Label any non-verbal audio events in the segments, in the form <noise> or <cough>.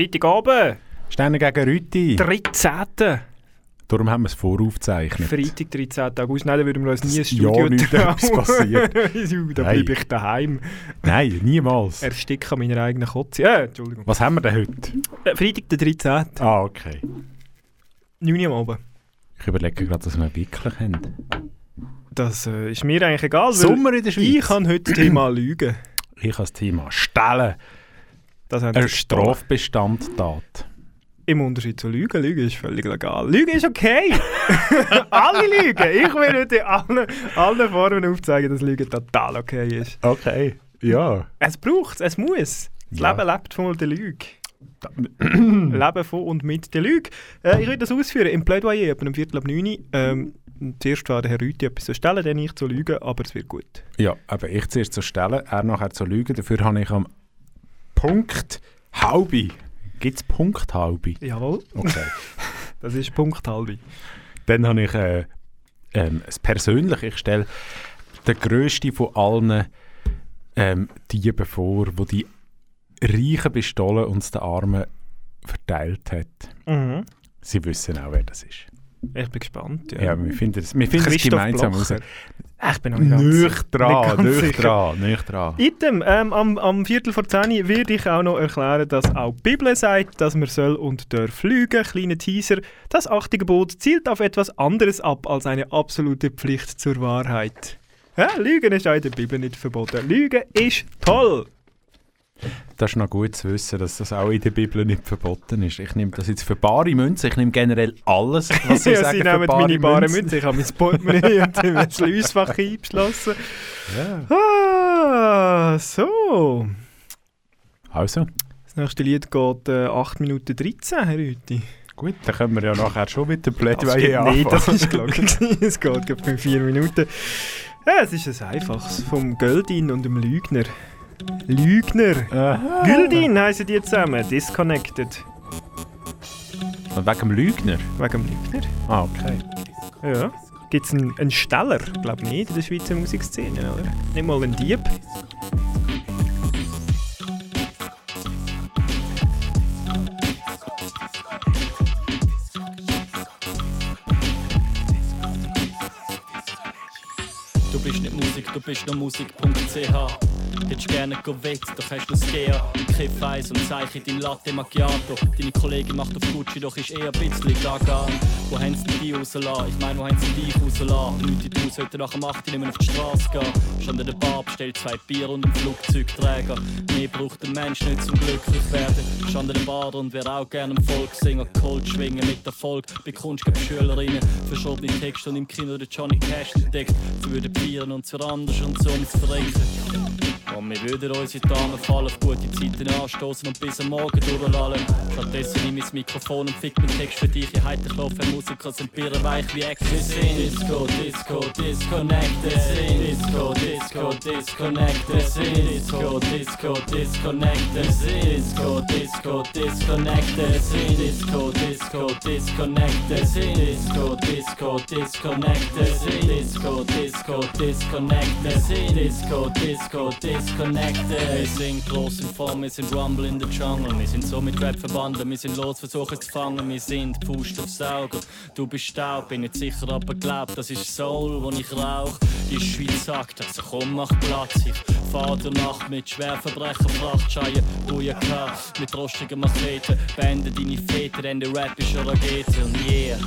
Freitagabend, Steiner gegen Rüti. 13. Darum haben wir es voraufgezeichnet. Freitag, 13. August. Nein, dann würden wir uns nie ein Ja, Studio nicht trauen. <laughs> passiert. <laughs> da bleibe ich daheim. Nein, niemals. Ersticke an meiner eigenen Kotze. Äh, Entschuldigung. Was haben wir denn heute? Äh, Freitag, der 13. Ah, okay. 9 Uhr am Abend. Ich überlege gerade, dass wir wirklich haben. Das äh, ist mir eigentlich egal. Sommer in der Schweiz. Ich kann heute das Thema Lügen. Ich habe das Thema Stellen. Das haben Eine Sie Strafbestandtat. Im Unterschied zu Lügen. Lügen ist völlig legal. Lügen ist okay. <laughs> alle Lügen. Ich will heute in allen, Formen aufzeigen, dass Lügen total okay ist. Okay. Ja. Es braucht es, es muss. Das Ja. Leben lebt von der Lüge. <clears throat> Leben von und mit der Lüge. Äh, ich will das ausführen im Plädoyer, etwa um Viertel ab 9 Uhr. Ähm, zuerst war der Herr Rüthi etwas zu stellen, dann ich zu lügen, aber es wird gut. Ja, aber ich zuerst zu stellen, er nachher zu lügen. Dafür habe ich am Punkt halbe. Gibt es Punkt halbe? Jawohl, Okay. <laughs> das ist Punkt halb. Dann habe ich äh, ähm, es persönlich, ich stelle den grössten von allen ähm, Dieben vor, wo die Reichen bestohlen und den Armen verteilt hat. Mhm. Sie wissen auch, wer das ist. Ich bin gespannt. Ja, Ja. wir finden es, wir finden es gemeinsam raus. Ich bin noch nicht dran, Nicht dran, nicht dran. Item, ähm, am, am Viertel vor 10 werde ich auch noch erklären, dass auch die Bibel sagt, dass man soll und darf lügen. Kleiner Teaser. Das achte Gebot zielt auf etwas anderes ab als eine absolute Pflicht zur Wahrheit. Ja, Lügen ist auch in der Bibel nicht verboten. Lügen ist toll. Das ist noch gut zu wissen, dass das auch in der Bibel nicht verboten ist. Ich nehme das jetzt für bare Münze, ich nehme generell alles, was <laughs> Sie ja, sagen sie für nehmen bare meine bare Münzen. Münze. Ich habe mein Portemonnaie und mein Schliessfach eingeschlossen. Ja. Ah, so. Also, Das nächste Lied geht äh, 8 Minuten 13, Herr Rüthi. gut, dann können wir ja nachher schon mit dem Plädoyer anfangen. nicht, das ist <laughs> klar. es geht gerade für vier Minuten. Ja, es ist ein einfaches. Vom Göldin und dem Lügner. Lügner. Aha. Güldin heißen die zusammen. Disconnected. Und wegen dem Lügner? Wegen dem Lügner. Ah, okay. Ja. Gibt es einen, einen Steller? Ich glaube nicht in der Schweizer Musikszene, oder? Nicht mal einen Dieb. Du bist nicht Musik, du bist nur Musik.ch. Hättest gerne gewettet, doch hast du es gern. Kiff Eis und Zeichen dein Latte Macchiato. Deine Kollegin macht auf Gucci, doch ist eher ein bisschen gaga. Wo haben sie die rausgelassen? Ich meine, wo haben sie dich rausgelassen? Leute in Haus sollten nach dem 8 nicht mehr auf die Straße gehen. Stand an der Bar, bestellt zwei Bier und einen Flugzeugträger. Mehr braucht der Mensch nicht zum glücklich werden. Stand an der Bar und wäre auch gerne ein Volkssänger. Cold schwingen mit Erfolg. Bei Kunst gibt Schülerinnen verschobene Texte und im Kino der Johnny Cash entdeckt. Sie würden feiern und zwar anders und so ums. Und wir würden unsere Tarnen fallen, auf gute Zeiten anstoßen und bis am Morgen durchlallen. Stattdessen nehme ich das Mikrofon und fick den Text für dich. Ich heite Klopfe, Musiker sind birrenweich wie Ex. Wir sind Disco, Disco, Disconnected. Sind Disco, Disco, Disconnected. Sind Disco, Disco, Disconnected. Sind Disco, Disco, Disconnected. Sind Disco, Disco, Disconnected. Sind Disco, Disco, Disconnected. Sind Disco, Disco, Disconnected. Sind Disco, Disco, Disconnected. Wir sind groß in Form, wir sind Rumble in the Jungle. Wir sind so mit Rap verbunden, wir sind los, versuchen zu fangen. Wir sind Pust aufs Auge. Du bist Staub, bin nicht sicher, aber glaub, das ist Soul, wo ich rauch. Die Schweiz sagt, also komm, mach Platz. Ich fahr der Nacht mit Schwerverbrecher, Frachtscheien, Bujaka, mit rostigen Macheten. Bände deine Väter, denn der Rap ist eine Rakete. Und yeah.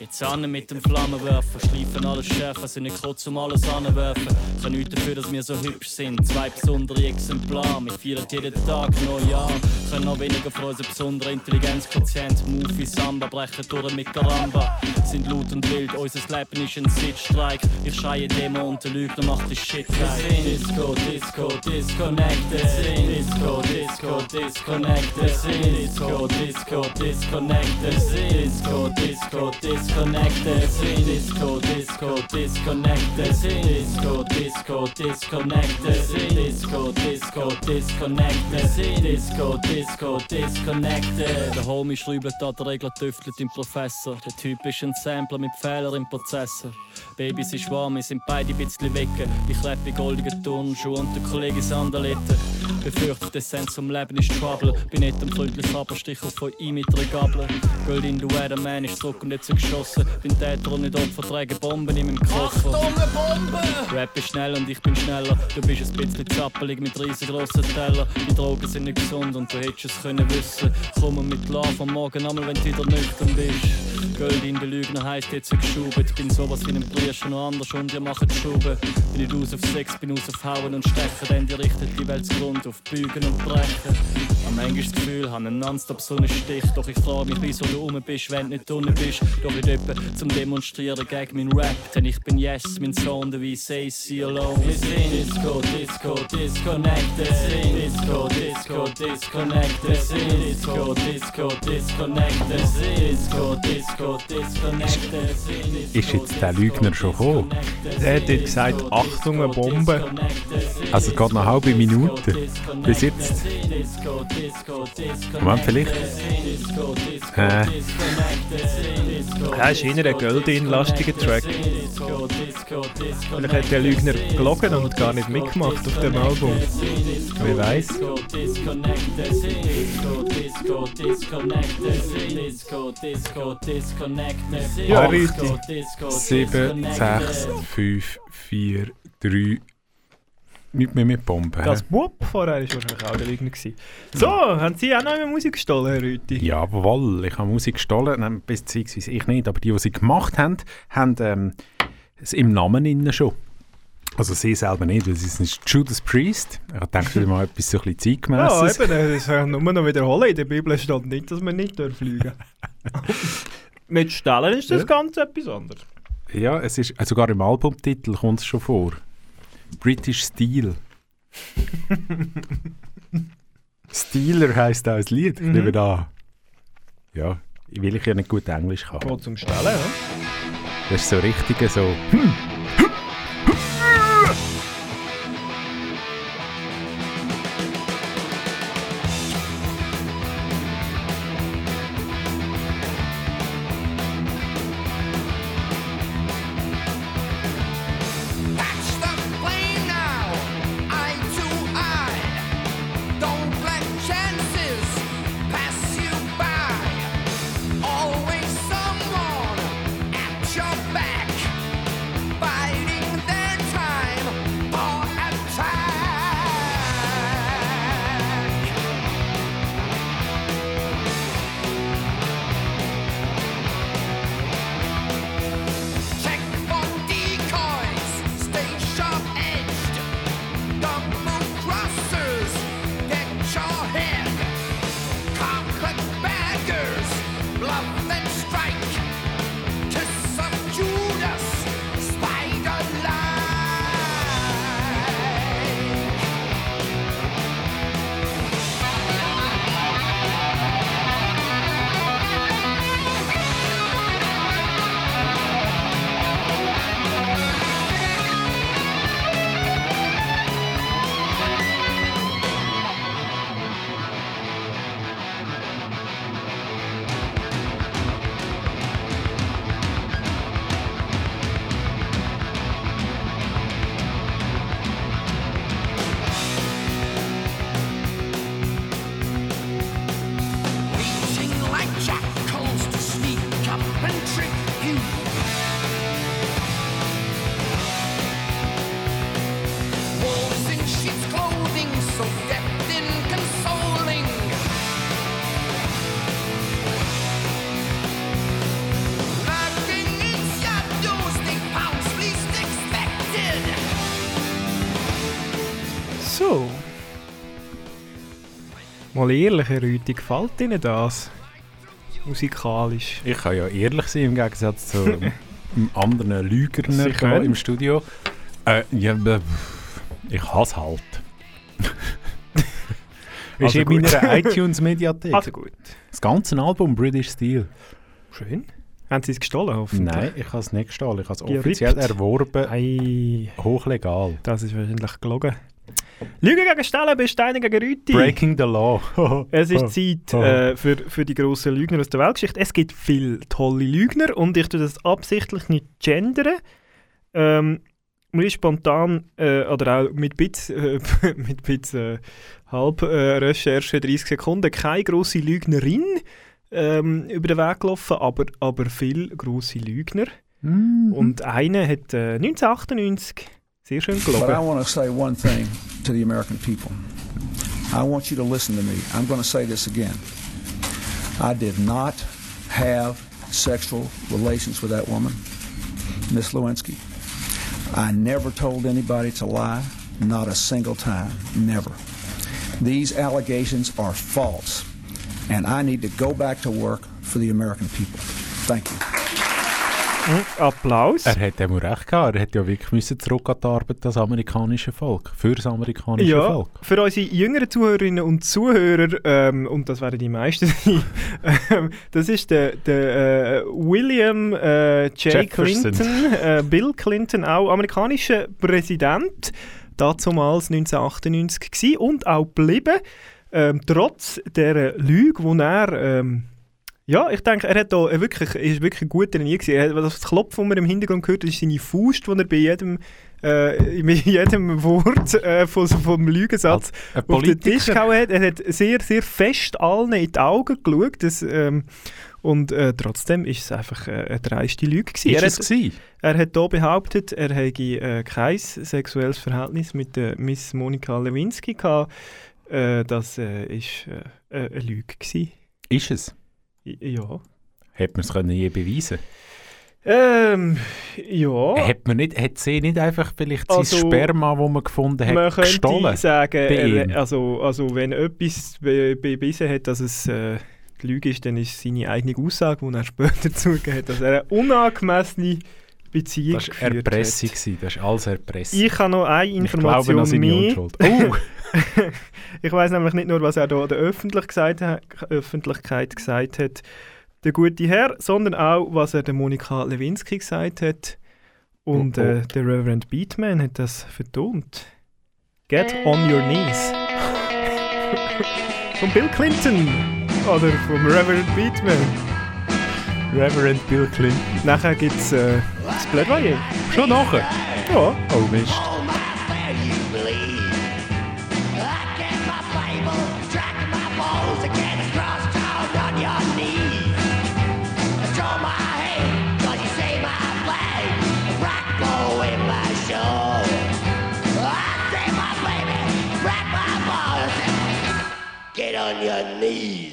Jetzt an mit dem Flammenwerfer, schleifen alles schärfer, sind nicht kurz um alles anwerfen. Kann nichts dafür, dass wir so hübsch sind. Zwei besondere Exemplare, wir feiern jeden Tag Neujahr. Können noch weniger von unserem besonderen Intelligenzquotient. Movie Samba brechen durch mit Karamba. Sind laut und wild, unser Leben ist ein Sitzstreik. Ich schreie Demo und der Lügner macht die Shit rein. Disco, Disco, Disconnected. Disco, Disco, Disconnected. Disco, Disco, Disconnected. Disco, Disco, Disconnected. Disco, Disco, Disconnected. Disco, Disco, Disconnected. Disco, Disco, Disconnected. Disco, Disco, Disconnected. Der Homie schreibt da, der Regler tüftelt im Professor. Der Typ ist ein Sampler mit Fehlern im Prozessor. Babys ist warm, wir sind beide ein bisschen wecken. Ich lebe in goldigen Turnschuhen und der Kollege Sandaletten. Befürchtet, der Essenz vom Leben ist Trouble. Bin nicht am freundlichen Abstich auf von ihm mit einer Gabel. Gold in du Man ist zurück und jetzt geschossen. Bin Täter und nicht Opfer, trage Bomben in meinem Koffer. Bombe! Rap ist schnell und ich bin schneller. Du bist ein bisschen zappelig mit riesengroßen Teller. Die Drogen sind nicht gesund und du hättest es können wissen. Komm mit Love am Morgen einmal, wenn du wieder nüchtern bist. Gold in der Lügner heisst jetzt geschubt. Bin sowas wie ein Priester noch anders und ihr macht Schuben. Bin nicht aus auf Sex, bin aus auf Hauen und Stechen, denn die richtet die Welt Grund auf Bügen und Brechen. Manchmal das Gefühl, habe einen nonstop so einen Stich. Doch ich frage mich, wieso du rum bist, wenn du nicht unten bist. Doch nicht etwa zum Demonstrieren gegen meinen Rap. Denn ich bin Yes, mein Sohn, der wie Say See Alone. Wir sind Disco, Disco, Disconnected. Disco, Disco, Disconnected. Disco, Disco, Disconnected. Disco, Disco, Disconnected. Ist jetzt der Lügner schon gekommen? Der hat gesagt, Achtung, eine Bombe. Also es geht noch eine halbe Minute. Bis jetzt. Moment, vielleicht? Äh, Ja, ist eher ein Göldin-lastiger Track. Vielleicht hat der Lügner gelogen und gar nicht mitgemacht auf dem Album. Wer weiß. Ja, richtig. 7, 6, 5, 4, 3. Nicht mehr mit Bomben. Das? Bub vorher war wahrscheinlich auch der Lügner. gewesen. So, haben Sie auch noch Musik gestohlen, Herr Rüthi? Jawohl, ich habe Musik gestohlen, beziehungsweise ich nicht, aber die, die sie gemacht haben, haben ähm, es im Namen innen schon. Also sie selber nicht, weil sie sind Judas Priest. Ich denke, mal etwas so ein bisschen Ja, zeitgemässes. eben, das kann ich nur noch wiederholen. In der Bibel steht nicht, dass man nicht fliegen. <laughs> Mit Stellen ist das Ja. ganz etwas anderes. Ja, es ist, äh, sogar im Albumtitel kommt es schon vor. British Steel. <laughs> Steeler heisst auch das Lied. Ich Mhm. nehme da. Ja, weil ich ja nicht gut Englisch kann. Geht zum Stellen, ja? Das ist so richtig so. Catch Mal ehrlich, Herr Rüthi, gefällt Ihnen das? Musikalisch. Ich kann ja ehrlich sein, im Gegensatz zu anderen hier können. im Studio. Äh, ja, äh, ich hasse halt. ist Also in gut. meiner iTunes-Mediathek. Also gut. Das ganze Album British Steel. Schön. Haben Sie es gestohlen, hoffentlich? Nein, ich habe es nicht gestohlen. Ich habe es offiziell erworben. Ei, Hochlegal. das ist wahrscheinlich gelogen. Lüge gegen Stellen, Besteine gegen Rüti. Breaking the law. <laughs> Es ist Zeit Oh. äh, für, für die grossen Lügner aus der Weltgeschichte. Es gibt viele tolle Lügner und ich tue das absichtlich nicht gendern. Ähm, mir ist spontan, äh, oder auch mit Bits, äh, <laughs> mit Bits äh, halb äh, Recherche, 30 Sekunden, keine grosse Lügnerin ähm, über den Weg gelaufen, aber, aber viele grosse Lügner. Mhm. Und einer hat äh, 1998 But I want to say one thing to the American people. I want you to listen to me. I'm going to say this again. I did not have sexual relations with that woman, Miss Lewinsky. I never told anybody to lie, not a single time, never. These allegations are false, and I need to go back to work for the American people. Thank you. Hm, Applaus. Er hat immer recht gehabt. Er hätte ja wirklich müssen zurück an die Arbeit das amerikanische Volk. Für das amerikanische Ja, Volk. für unsere jüngeren Zuhörerinnen und Zuhörer, ähm, und das werden die meisten <laughs> sein, ähm, das ist der, der äh, William äh, J. Jefferson. Clinton, äh, Bill Clinton, auch amerikanischer Präsident, dazumals 1998 gewesen und auch geblieben, ähm, trotz der Lüge, die er... Ähm, ja, ich denke, er hat da äh, wirklich, ist wirklich ein guter Trainier. Er hat, das Klopfen, das man im Hintergrund gehört, ist seine Faust, die er bei jedem, äh, bei <laughs> jedem Wort äh, von, vom Lügensatz auf den Tisch gehauen hat. Er hat sehr, sehr fest allen in die Augen geschaut. Das, ähm, und äh, trotzdem ist es einfach äh, eine dreiste Lüge gewesen. Ist Er es hat, gewesen? er hat hier behauptet, er hätte äh, kein sexuelles Verhältnis mit der Miss Monika Lewinsky gehabt. Äh, das äh, äh, äh, eine Lüge gewesen. Ist es? Ja. Hätte man es je beweisen Ähm, ja. Hat, man nicht, hat sie nicht einfach vielleicht Also, sein Sperma, das man gefunden hat, Man könnte gestohlen? sagen, also, also wenn etwas be bewiesen hat, dass es äh, die Lüge ist, dann ist seine eigene Aussage, die er später <laughs> zugegeben hat, dass er eine unangemessene Beziehung Das war Erpressung. hat. Das ist alles Erpressung. Ich habe noch eine Ich glaube Information mehr. Unschuld. Oh! <laughs> <laughs> ich weiß nämlich nicht nur, was er da der Öffentlich gesagt ha- Öffentlichkeit gesagt hat, der gute Herr, sondern auch, was er der Monika Lewinsky gesagt hat. Und Oh, oh. Äh, der Reverend Beatman hat das vertont. Get on your knees. <laughs> Von Bill Clinton oder vom Reverend Beatman. Reverend Bill Clinton. Nachher gibt es äh, das Plädoyer. Schon nachher? Ja. Oh Mist. Get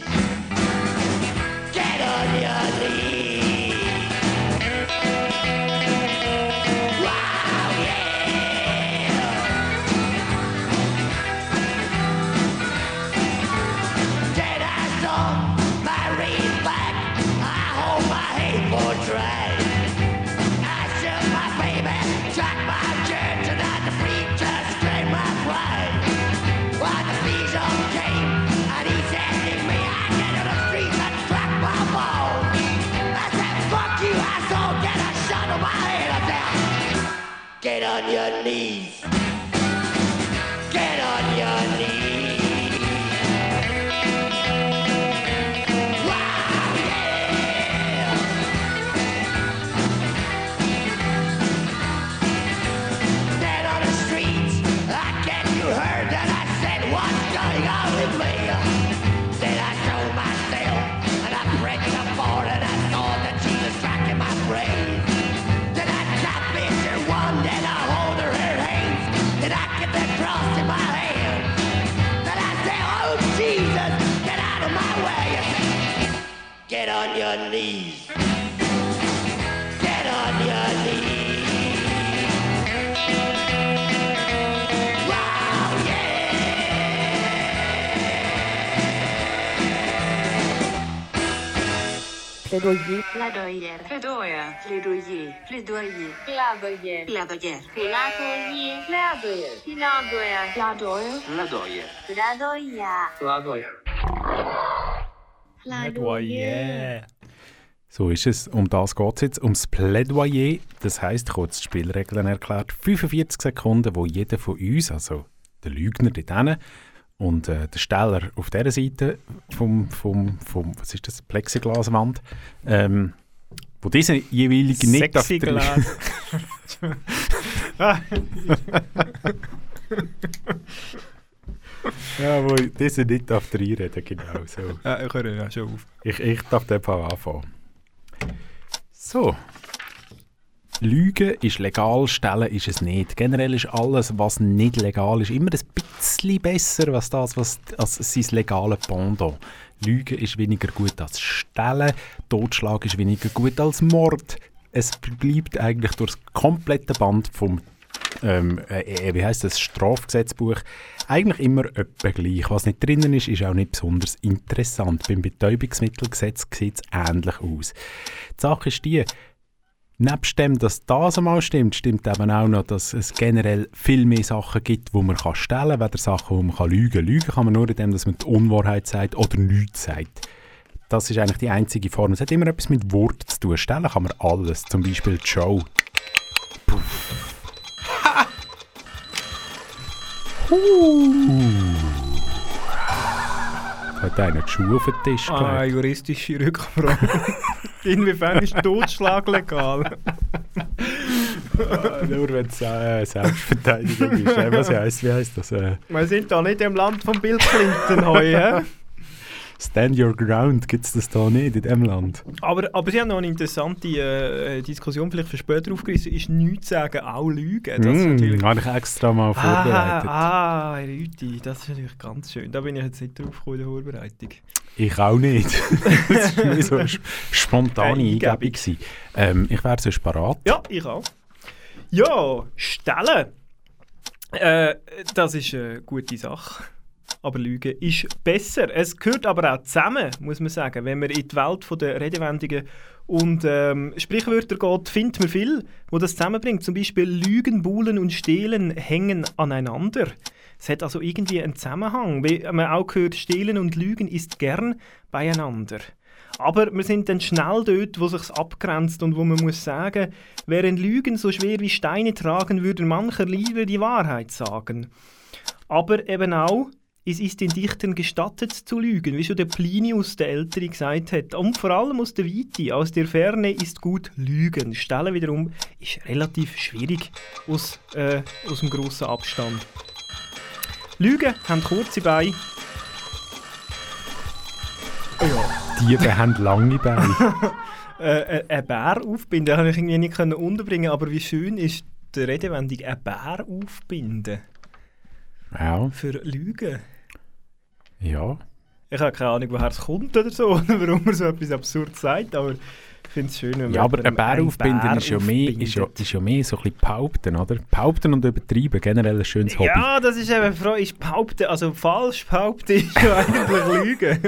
on your knees. your knees. Get on your knees. Wow, yeah. Plaidoyer. Plaidoyer. Plaidoyer. Plaidoyer. Plaidoyer. Plaidoyer. Plaidoyer. Plaidoyer. Plaidoyer. Plaidoyer. Plaidoyer. Plaidoyer. Plaidoyer. Plaidoyer. So ist es. Um das geht es jetzt. Ums Plädoyer. Das heisst, kurz die Spielregeln erklärt. 45 Sekunden, wo jeder von uns, also der Lügner dort hinten und äh, der Steller auf dieser Seite vom, vom, vom was ist das, Plexiglaswand, ähm, wo diese jeweilige nicht auf Sexy. Ah, <laughs> Ja, wo diese nicht darf reinreden, genau so. ja, ich höre ja schon auf. Ich, ich darf den Fall anfangen. So. Lügen ist legal, stellen ist es nicht. Generell ist alles, was nicht legal ist, immer ein bisschen besser als das, was als sein legale Pendant. Lügen ist weniger gut als Stellen, Totschlag ist weniger gut als Mord. Es bleibt eigentlich durch das komplette Band vom ähm, äh, äh, wie heißt das, Strafgesetzbuch, eigentlich immer etwa gleich. Was nicht drinnen ist, ist auch nicht besonders interessant. Beim Betäubungsmittelgesetz sieht es ähnlich aus. Die Sache ist die, nebst dem, dass das einmal stimmt, stimmt eben auch noch, dass es generell viel mehr Sachen gibt, wo man kann stellen kann, weder Sachen, wo man kann lügen kann. Lügen kann man nur in dem, dass man die Unwahrheit sagt oder nichts sagt. Das ist eigentlich die einzige Form. Es hat immer etwas mit Wort zu tun. Stellen kann man alles, zum Beispiel die Show. Hat einer die Schuhe auf den Tisch Ah, gelegt? juristische Rückfrage. <laughs> Inwiefern ist Totschlag legal? Nur wenn es äh, Selbstverteidigung ist. Äh, was heisst, wie heisst das? Äh, Wir sind da nicht im Land von Bill Clinton heute. Stand your ground gibt es das da nicht in diesem Land. aber, aber Sie haben noch eine interessante äh, Diskussion vielleicht für später aufgerissen. Ist nichts sagen auch Lügen? Das ist natürlich... habe ich extra mal vorbereitet. Ah, ah, Rüti, das ist natürlich ganz schön. Da bin ich jetzt nicht drauf gekommen in der Vorbereitung. Ich auch nicht. <laughs> das war so eine spontane Eingebung. Ähm, ich wäre sonst parat. Ja, ich auch. Ja, stellen. Äh, das ist eine gute Sache. Aber Lügen ist besser. Es gehört aber auch zusammen, muss man sagen. Wenn man in die Welt der Redewendungen und ähm, Sprichwörter geht, findet man viel, wo das zusammenbringt. Zum Beispiel Lügen, Buhlen und Stehlen hängen aneinander. Es hat also irgendwie einen Zusammenhang. Wie man auch gehört, Stehlen und Lügen ist gern beieinander. Aber wir sind dann schnell dort, wo sich's abgrenzt und wo man muss sagen, während Lügen so schwer wie Steine tragen, würden mancher lieber die Wahrheit sagen. Aber eben auch, es ist den Dichtern gestattet zu lügen, wie schon der Plinius, der Ältere, gesagt hat. Und vor allem aus der Weite, aus der Ferne ist gut lügen. Stellen wiederum ist relativ schwierig aus, äh, aus dem grossen Abstand. Lügen haben kurze Beine. Diebe haben lange Beine. <laughs> äh, äh, einen Bär aufbinden, das konnte ich irgendwie nicht können unterbringen, aber wie schön ist die Redewendung «einen Bär aufbinden» ja, für Lügen. Ja. Ich habe keine Ahnung, woher es kommt oder so, <laughs> warum man so etwas absurd sagt, aber finde es schön, wenn man Ja, aber ein Bär aufbinden Bär ist ja, mehr, ist, ja, ist ja mehr so ein bisschen behaupten, oder? Behaupten und übertreiben, generell ein schönes Hobby. Ja, das ist eben Frage, ist behaupten, also falsch behaupten <laughs> ist ja eigentlich Lügen.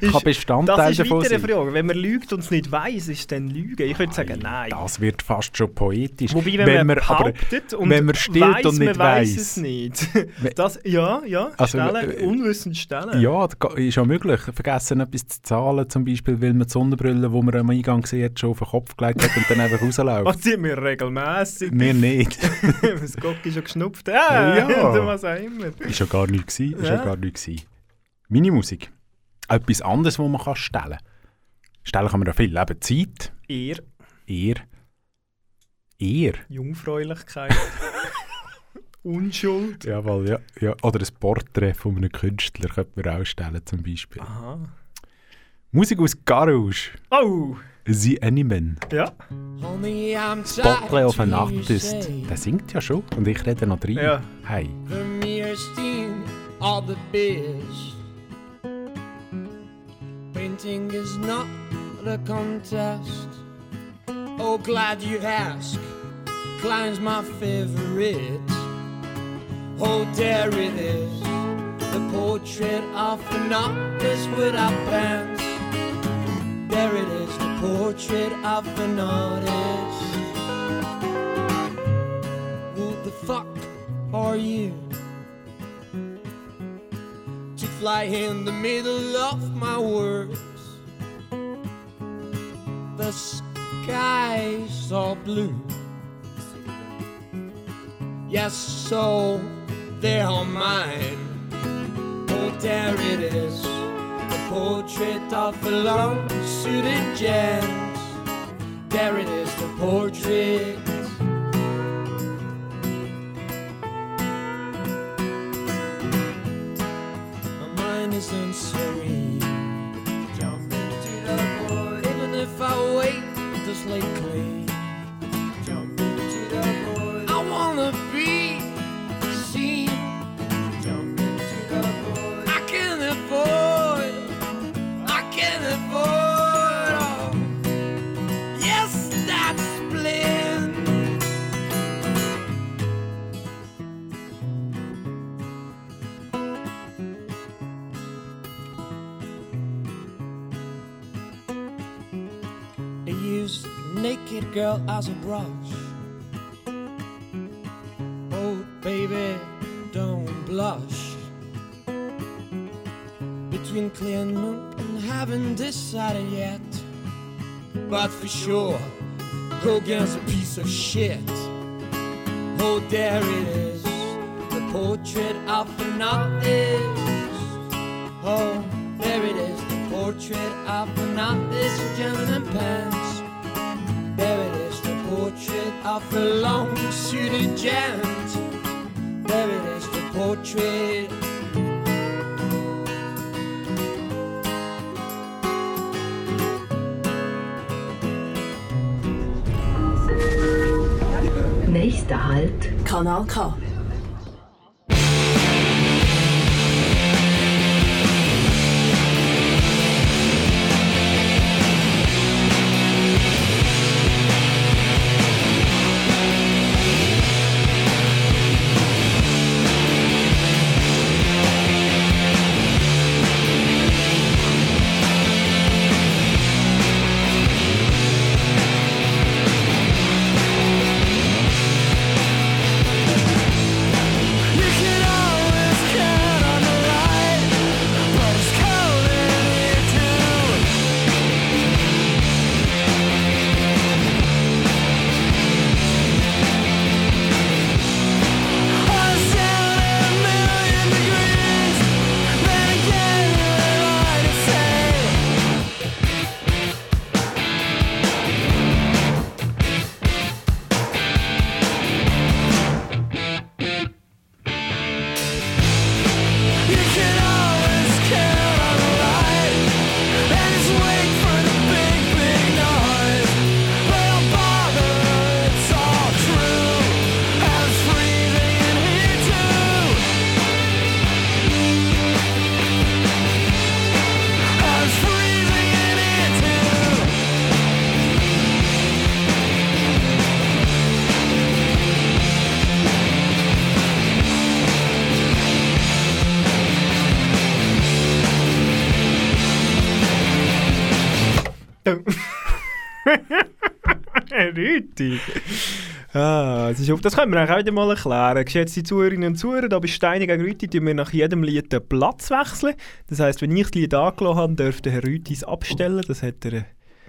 Ist, Kann Bestandteil das ist davon wieder eine. Frage. Wenn man lügt und es nicht weiß, ist es dann Lügen? Ich würde sagen, nein. Das wird fast schon poetisch. Wobei, wenn, man aber- behauptet und wenn man stillt weiss, und nicht man weiss weiss. es nicht. <laughs> Das, ja, ja, Also, stellen, äh, unwissend stellen. Ja, ist ja möglich. Vergessen etwas zu zahlen, zum Beispiel, weil man die Sonnenbrille, die man am Eingang gesehen hat, schon auf den Kopf gelegt hat und dann einfach Was rausläuft. <laughs> sind wir regelmässig? Wir nicht. <laughs> das Gocki schon geschnupft. Ja. ja. was auch immer. Ist ja gar nichts gewesen. Ist ja. Ja. gar nichts gewesen. Meine Musik. Etwas anderes, was man kann stellen kann. Stellen kann man ja viel. Eben Zeit, Ehr, Ehr, Ehr. Jungfräulichkeit, <laughs> Unschuld. Jawohl, ja, ja. Oder ein Porträt von einem Künstler könnte man auch stellen, zum Beispiel. Aha. Musik aus Garage. Oh, The Animan. ja. Bottle of an Artist. Der singt ja schon. Und ich rede noch rein. Ja. Hey. of the biz. Painting is not a contest. Oh, glad you ask. Klein's my favorite. Oh, there it is. The portrait of an artist without pants. There it is, the portrait of an artist. Who the fuck are you? To fly in the middle of my words. The skies are blue. Yes, so they are mine. Oh, there it is. Portrait of a long suited gent. There it is, the portrait. My mind isn't serene. Jump into the void. Even if I wait this late clean. A brush. Oh, baby, don't blush. Between clear noon and haven't decided yet. But for sure, Hogan's a piece of shit. Oh, there it is, the portrait of an artist. Oh, there it is, the portrait of an artist in gentleman pants. Portrait of a long suited gent. There it is, the portrait. Nächster Halt. Kanal K. Das, ist, auf- das können wir auch wieder mal erklären. Geschätzte Zuhörerinnen und Zuhörer, da bei Steine gegen Rüti tun wir nach jedem Lied den Platz wechseln. Das heisst, wenn ich das Lied angelassen habe, dürfte Herr Rüti es abstellen. Das hat er, äh,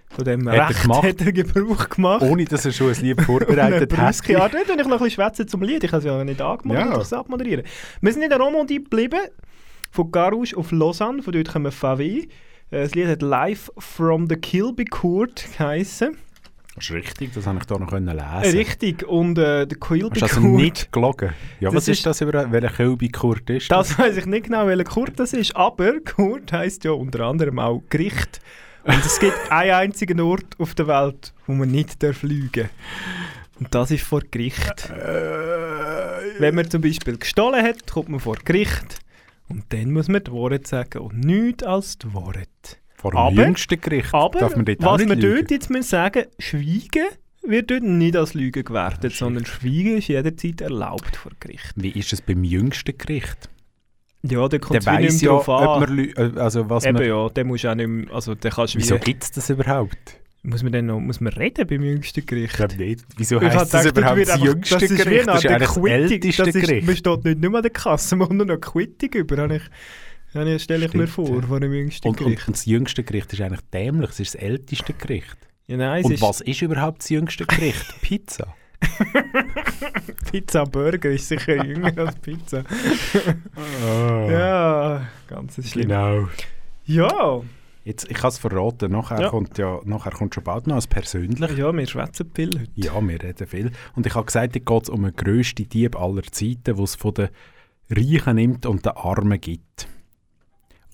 von dem Hat er Recht gemacht. hat er Gebrauch gemacht. Ohne dass er schon ein Lied <laughs> vorbereitet hat. Ja, dort will ich noch ein bisschen schwätzen zum Lied. Ich habe es ja nicht angemoderiert, Ja. ich es abmoderieren. Wir sind in der Romandie geblieben, von Garouche auf Lausanne, von dort kommen Favé. Äh, Das Lied hat «Live from the Kilby Court» geheissen. Das ist richtig, das habe ich hier noch können lesen. Äh, Richtig, und äh, der du Court... also nicht gelogen? Ja, Das was ist, ist- das über welcher Kölbi-Kurt ist? Das weiß ich nicht genau, welcher Kurt das ist, aber Kurt heisst ja unter anderem auch Gericht. Und es gibt <laughs> einen einzigen Ort auf der Welt, wo man nicht darf lügen Und das ist vor Gericht. Wenn man zum Beispiel gestohlen hat, kommt man vor Gericht. Und dann muss man die Wahrheit sagen und nichts als die Wahrheit. Vor dem aber, jüngsten Gericht aber, darf man dort was wir dort jetzt müssen sagen, schweigen wird dort nicht als Lüge gewertet, sondern Schweigen ist jederzeit erlaubt vor Gericht. Wie ist es beim jüngsten Gericht? Ja, der kommt es nicht mehr ja, drauf an. Man, äh, also was Eben man, ja, der muss auch nicht mehr, also der kannst Wieso gibt es das überhaupt? Muss man denn noch, muss man reden beim jüngsten Gericht? Ich glaube nicht. Wieso heißt das, das überhaupt das jüngste Gericht? Das ist wie ein das, das älteste Gericht. Man steht nicht nur an der Kasse, man kommt noch Quittung über, habe ich ja, das stelle ich Stimmt, mir vor, ja. vor dem jüngsten und, Gericht. Und das jüngste Gericht ist eigentlich dämlich, es ist das älteste Gericht. Ja, nein, und ist was ist überhaupt das jüngste Gericht? <laughs> Pizza. <laughs> Pizza Burger ist sicher jünger als Pizza. oh. Ja, ganz schlimm. Genau. Ja. Jetzt, ich habe es verraten, nachher, ja. Kommt ja, nachher kommt schon bald noch als persönlich. Ja, wir schwätzen viel heute. Ja, wir reden viel. Und ich habe gesagt, es geht um den grössten Dieb aller Zeiten, der es von den Reichen nimmt und den Armen gibt.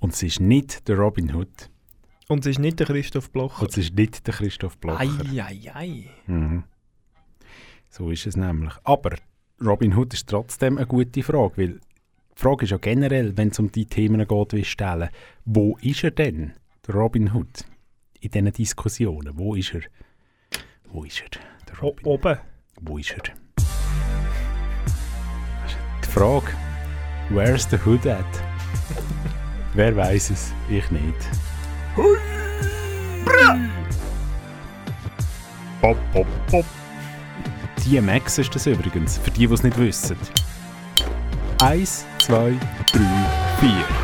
Und es ist nicht der Robin Hood. Und es ist nicht der Christoph Bloch. Und es ist nicht der Christoph Bloch. Eieiei. Mhm. So ist es nämlich. Aber Robin Hood ist trotzdem eine gute Frage, weil die Frage ist ja generell, wenn es um die Themen geht, wie stellen, wo ist er denn, der Robin Hood, in diesen Diskussionen? Wo ist er? Wo ist er? Der Robin. Oben. Wo ist er? Die Frage, where's the Hood at? Wer weiß es? Ich nicht. Hui! Pop, pop, pop. DMX ist das übrigens, für die, die es nicht wissen. Eins, zwei, drei, vier.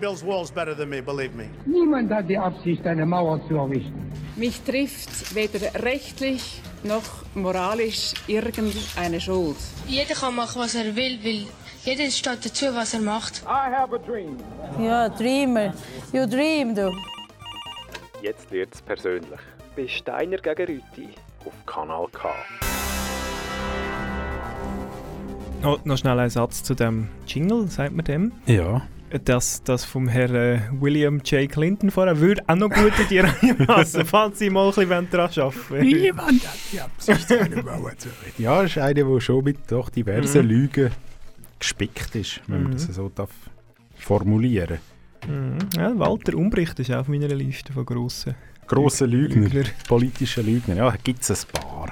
Builds walls better than me, believe me. Niemand hat die Absicht, eine Mauer zu errichten. Mich trifft weder rechtlich noch moralisch irgendeine Schuld. Jeder kann machen, was er will, weil jeder steht dazu, was er macht. I have a dream. Ja, Dreamer. You dream, du. Jetzt wird es persönlich. Bei Steiner gegen Rüti. Auf Kanal K. Oh, noch schnell ein Satz zu dem Jingle, sagt man dem? Ja. Das, das vom Herrn äh, William J. Clinton vorher würde auch noch gut in die <laughs> Reihe passen, falls Sie mal ein bisschen daran arbeiten wollen. <laughs> Niemand hat. Ja, das ist einer, der schon mit doch diversen Mhm. Lügen gespickt ist, wenn man Mhm. das so darf formulieren Mhm. Ja, Walter Umbricht ist auch auf meiner Liste von grossen. Grosse Lügner, Lügner. politische Lügner, ja, gibt es ein paar.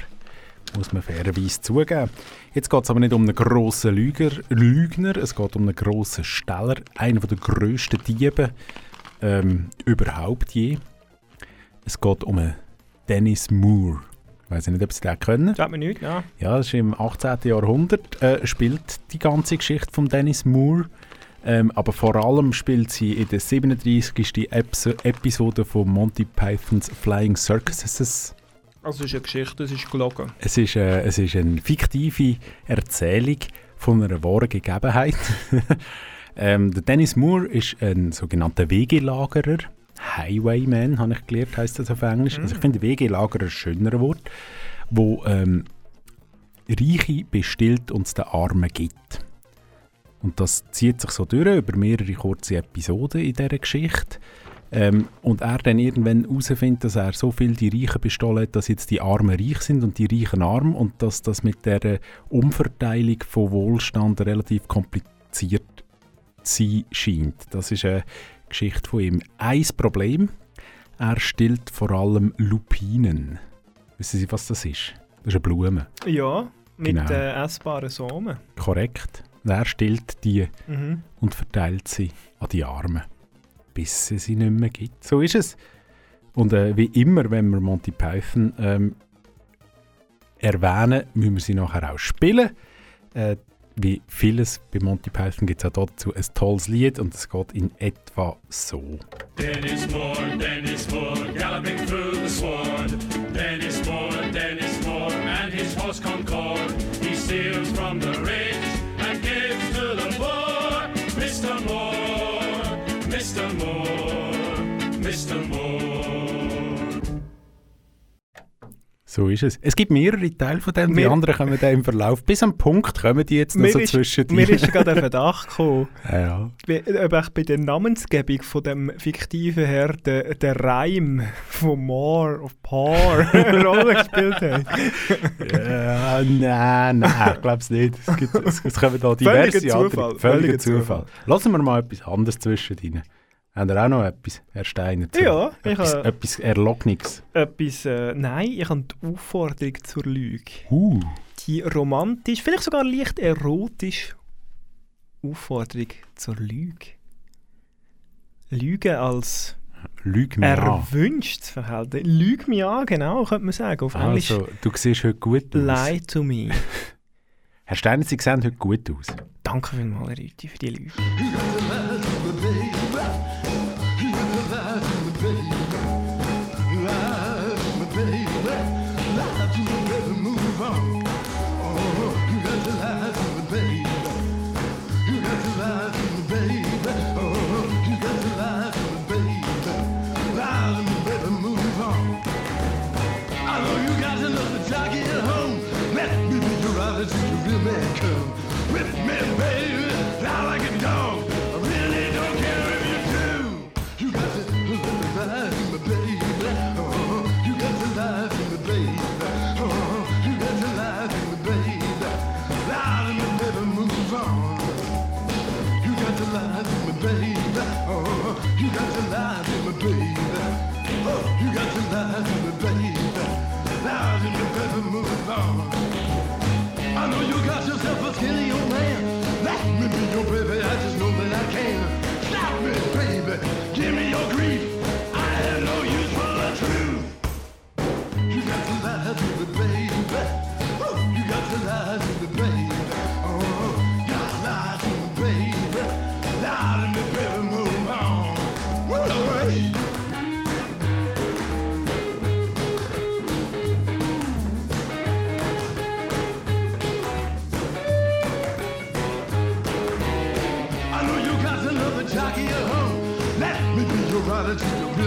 Muss man fairerweise zugeben. Jetzt geht es aber nicht um einen grossen Lüger, Lügner, es geht um einen grossen Steller, einer der grössten Diebe ähm, überhaupt je. Es geht um einen Dennis Moore. Ich weiß nicht, ob Sie den kennen. Sagt mir nichts, ja. Ja, das ist im 18. Jahrhundert äh, spielt die ganze Geschichte von Dennis Moore. Ähm, aber vor allem spielt sie in der 37. Eps Episode von Monty Pythons Flying Circuses. Also es ist eine Geschichte, es ist gelogen. Es ist, äh, es ist eine fiktive Erzählung von einer wahren Gegebenheit. <laughs> ähm, der Dennis Moore ist ein sogenannter Wegelagerer. Highwayman, habe ich gelernt, heißt das auf Englisch. Also ich finde Wegelagerer ein schöneres Wort, wo ähm, Reiche bestillt und es den Armen gibt. Und das zieht sich so durch über mehrere kurze Episoden in dieser Geschichte. Ähm, und er dann irgendwann herausfindet, dass er so viel die Reichen bestohlen hat, dass jetzt die Armen reich sind und die Reichen arm und dass das mit der Umverteilung von Wohlstand relativ kompliziert zu sein scheint. Das ist eine Geschichte von ihm. Ein Problem, er stillt vor allem Lupinen. Wissen Sie, was das ist? Das ist eine Blume. Ja, mit Genau. äh, essbaren Samen. Korrekt. Er stillt die Mhm. und verteilt sie an die Armen, bis es sie nicht mehr gibt. So ist es. Und äh, wie immer, wenn wir Monty Python ähm, erwähnen, müssen wir sie nachher auch spielen. Äh, wie vieles bei Monty Python gibt es auch dazu ein tolles Lied und es geht in etwa so. Dennis Moore, Dennis Moore, galloping through the sward. Dennis Moore, Dennis Moore, and his horse Concord. He steals from the rich Mr. Moore. So ist es. Es gibt mehrere Teile von dem, die anderen kommen dann im Verlauf. Bis am Punkt kommen die jetzt noch Mir so ist, zwischen mir ist gerade der Verdacht gekommen, <laughs> Ja. ob ich bei der Namensgebung von dem fiktiven Herr der, der Reim von More of Par <laughs> eine Rolle gespielt hat. Ja, nein, nein, ich glaube es nicht. Es, gibt, es, es kommen da diverse Völliger andere- Zufall, Völliger völliger Zufall. Lassen wir mal etwas anderes zwischen rein. Haben ihr auch noch etwas, Herr Steiner? zu- Ja, ich etwas, habe- etwas Erlogniges. Etwas, äh, nein, ich habe die Aufforderung zur Lüge. Uh. Die romantisch, vielleicht sogar leicht erotisch Aufforderung zur Lüge. Lüge als Lüg mich erwünschtes Verhalten. Lüge mich an, genau, könnte man sagen. Auf Englisch. Also, du siehst heute gut aus. Lie to me. <laughs> Herr Steiner, Sie sehen heute gut aus. Danke vielmals, Rüthi, für die Lüge. You got to lie to me, baby. Oh, you got to lie to me, baby. Lie to me, baby, move on. I know you got yourself a skinny old man. Let me be your baby, I just know that I can.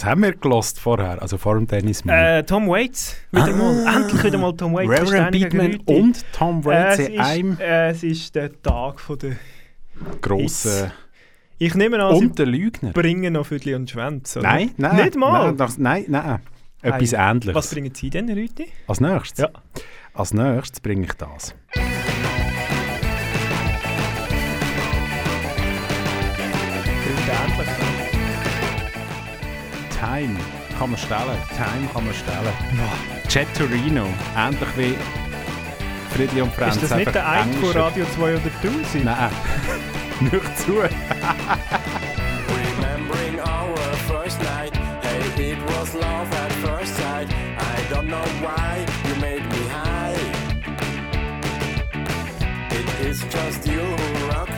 Was haben wir gelost vorher? Also vor dem Dennis Moore. Äh, Tom Waits, wieder mal. Endlich wieder mal Tom Waits. Reverend Beatman und Tom Waits Äh, in es, einem ist, äh, es ist der Tag von der grossen... Ich nehme an, Und der Lügner. bringen noch Viertel und Schwänze. oder? Nein, nein. Nicht mal? Nein, nein, nein. Etwas Ähnliches. Was bringen Sie denn heute? Als nächstes? Ja. Als nächstes bringe ich das. Time kann man stellen. Time kann man stellen. Jet Torino. Ähnlich wie Friedli und Franz. Ist das nicht der eine von Radio 2 oder 1000? Nein. <laughs> Nicht zu. Remembering our first night, hey, it was love at first sight. I don't know why you made me high. It is just you who rock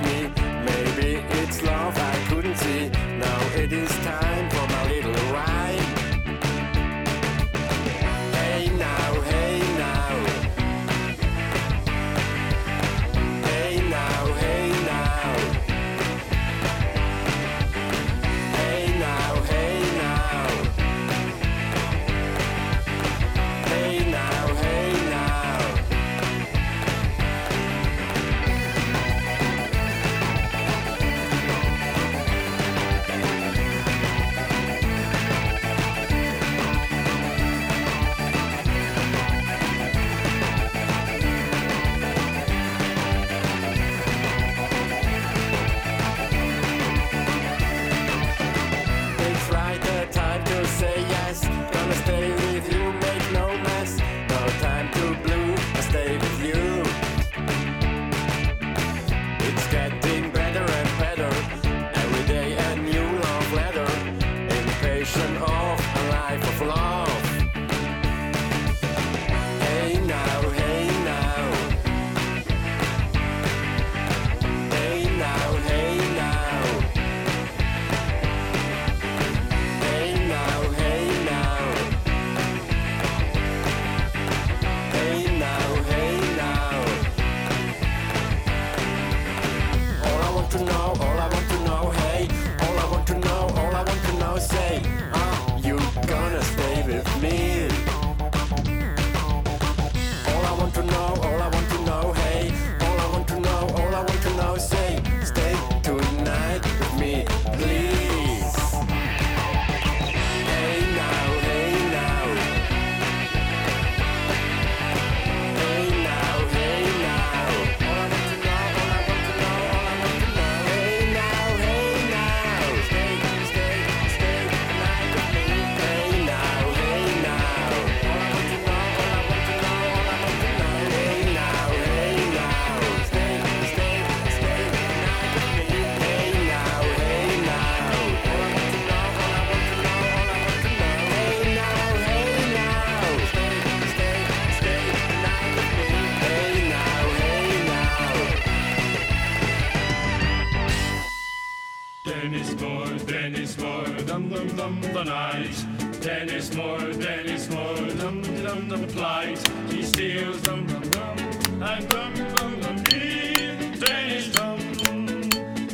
dum dum dum the night. Dennis Moore, Dennis Moore, dum dum dum flight. He steals dum dum dum and dum dum dum he. Dennis dum,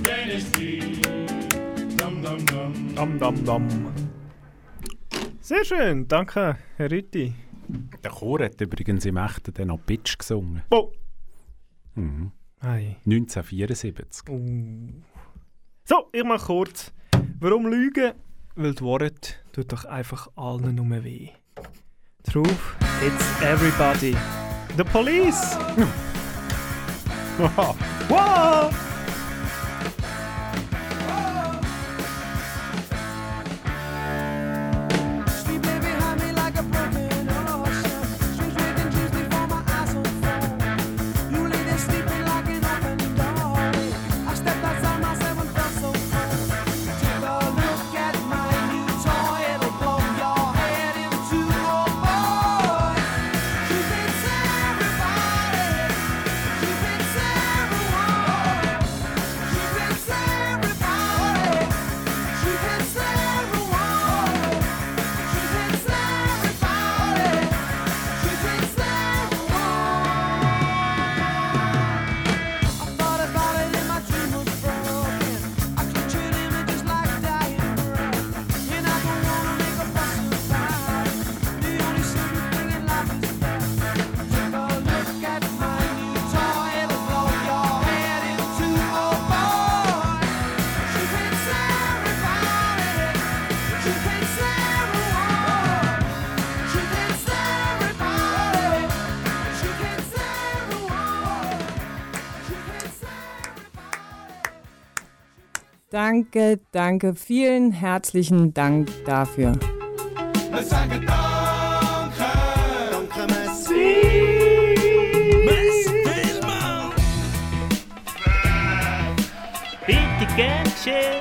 Dennis D, dum dum dum. Dam, dam, dam. Sehr schön, danke, Herr Rütti. Der Chor hat übrigens im Echten dann noch Bitch gesungen. Oh. Mhm. Ei. 1974. Uh. So, ich mache kurz. Warum Lügen weil die Worte tut doch einfach allen nur weh. Drauf, it's everybody. The police! <laughs> wow! Danke, danke, vielen herzlichen Dank dafür. Danke. Danke, merci. Merci vielmals. Bitte gern geschehen.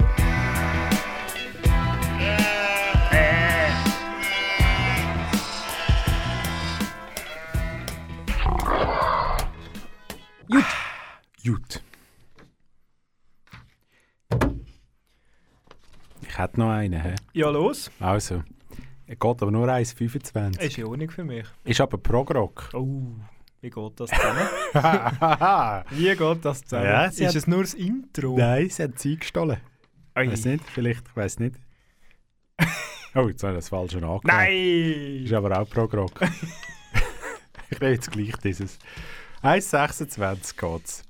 Ich hätte noch einen. He? Ja, los. Also. Er geht aber nur 1,25. Ist in Ordnung für mich. Ist aber Prog-Rock. Oh, wie geht das zusammen? <laughs> wie geht das zusammen? Ja, ist hat- es nur das Intro? Nein, sie hat Zeit gestohlen. Ui. Weiß nicht, vielleicht, ich weiß nicht. <laughs> oh, jetzt habe ich das falsch angehört. Nein! Ist aber auch Prog-Rock. <laughs> ich nehme jetzt gleich dieses. 1,26 geht es.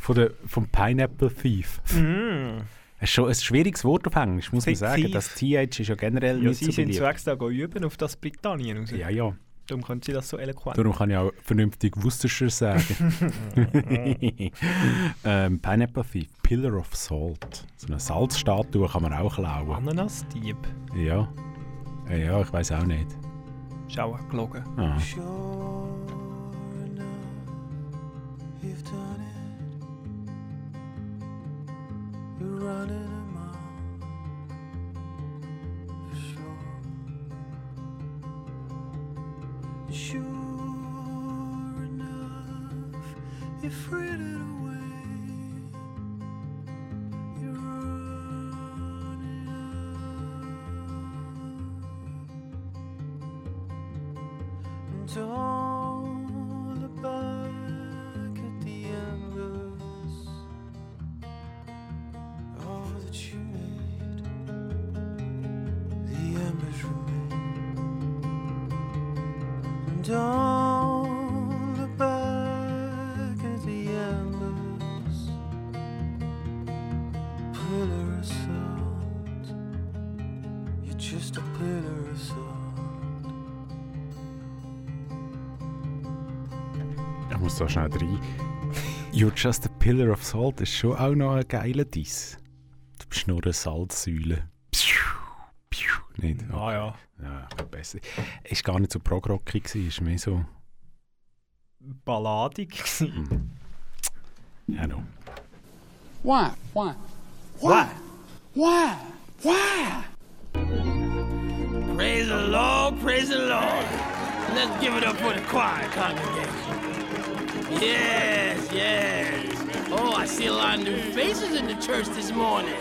Von der, vom Pineapple Thief. Mm. Es ist schon ein schwieriges Wort auf Englisch, muss man sagen. Das TH ist ja generell Ja, nicht sie so sind zu extra üben auf das Britannien raus. Ja, ja. Darum können sie das so eloquent. Darum kann ich auch vernünftig Worcestershire sagen. <laughs> ähm, Pineapple Thief, Pillar of Salt. So eine Salzstatue kann man auch klauen. Ananas-Dieb. Ja. Äh, Ja, ich weiß auch nicht. Schau, gelogen. Ah. You've done You're running amok. For sure. Sure enough, you frittered away. Da schnell rein. You're just a pillar of salt ist schon auch noch ein geiler Diss. Du bist nur eine Salzsäule. Pschuh, pschuh, Nicht? Ah ja. Ja, besser. Ist gar nicht so progrockig, ist mehr so. Balladig. gewesen. Ja, no. Why? Why? Why? Why? Why? Praise the Lord, praise the Lord. Let's give it up for the choir congregation. Yes, yes. Oh, I see a lot of new faces in the church this morning.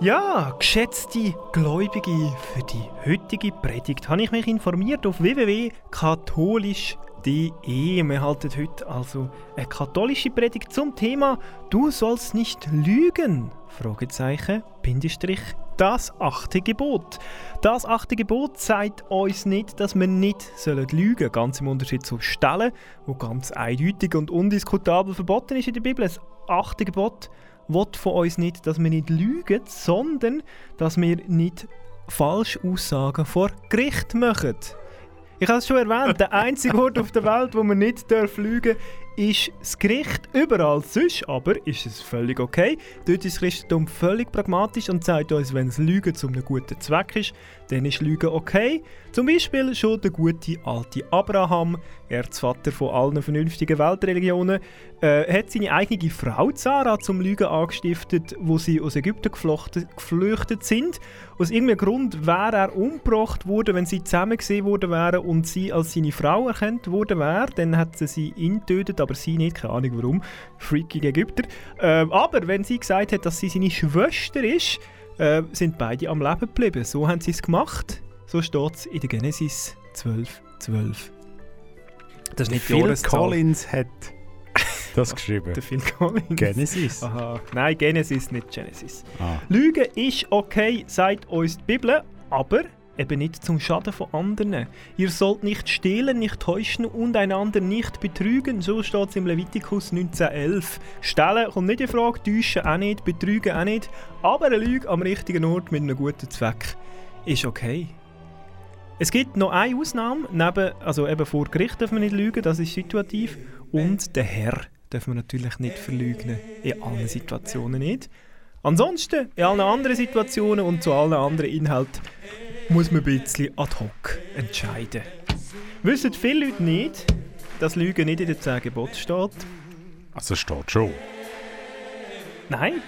Ja, geschätzte Gläubige, für die heutige Predigt habe ich mich informiert auf www.katholisch.de. Wir halten heute also eine katholische Predigt zum Thema Du sollst nicht lügen. Fragezeichen, Bindestrich, das achte Gebot. Das achte Gebot sagt uns nicht, dass wir nicht lügen sollen. Ganz im Unterschied zu Stellen, wo ganz eindeutig und undiskutabel verboten ist in der Bibel. Das achte Gebot will von uns nicht, dass wir nicht lügen, sondern dass wir nicht falsche Aussagen vor Gericht machen. Ich habe es schon erwähnt, der einzige Ort auf der Welt, wo man nicht lügen darf, ist das Gericht. Überall sonst aber ist es völlig okay. Dort ist das Christentum völlig pragmatisch und sagt uns, wenn es Lügen zu einem guten Zweck ist, dann ist Lügen okay. Zum Beispiel schon der gute alte Abraham, Erzvater von allen vernünftigen Weltreligionen, äh, hat seine eigene Frau Zara zum Lügen angestiftet, wo sie aus Ägypten geflüchtet sind. Aus irgendeinem Grund wäre er umgebracht worden, wenn sie zusammen gesehen worden wären und sie als seine Frau erkannt worden wäre. Dann hat sie sie ihn getötet, aber sie nicht, keine Ahnung warum. Freakige Ägypter. Ähm, aber wenn sie gesagt hat, dass sie seine Schwester ist, äh, sind beide am Leben geblieben. So haben sie es gemacht. So steht es in der Genesis 12, 12. Das ist nicht Phil Jahreszahl. Collins hat das geschrieben. Der Phil Collins. Genesis. Aha. Nein, Genesis, nicht Genesis. Ah. Lügen ist okay, sagt uns die Bibel, aber eben nicht zum Schaden von anderen. Ihr sollt nicht stehlen, nicht täuschen und einander nicht betrügen. So steht es im Levitikus 1911. Stehlen kommt nicht in Frage, täuschen auch nicht, betrügen auch nicht. Aber eine Lüge am richtigen Ort mit einem guten Zweck ist okay. Es gibt noch eine Ausnahme, neben, also eben vor Gericht darf man nicht lügen, das ist situativ. Und der Herr darf man natürlich nicht verlügen, in allen Situationen nicht. Ansonsten, in allen anderen Situationen und zu allen anderen Inhalten, muss man ein bisschen ad hoc entscheiden. Wissen viele Leute nicht, dass Lügen nicht in den 10 Geboten steht? Also steht schon. Nein,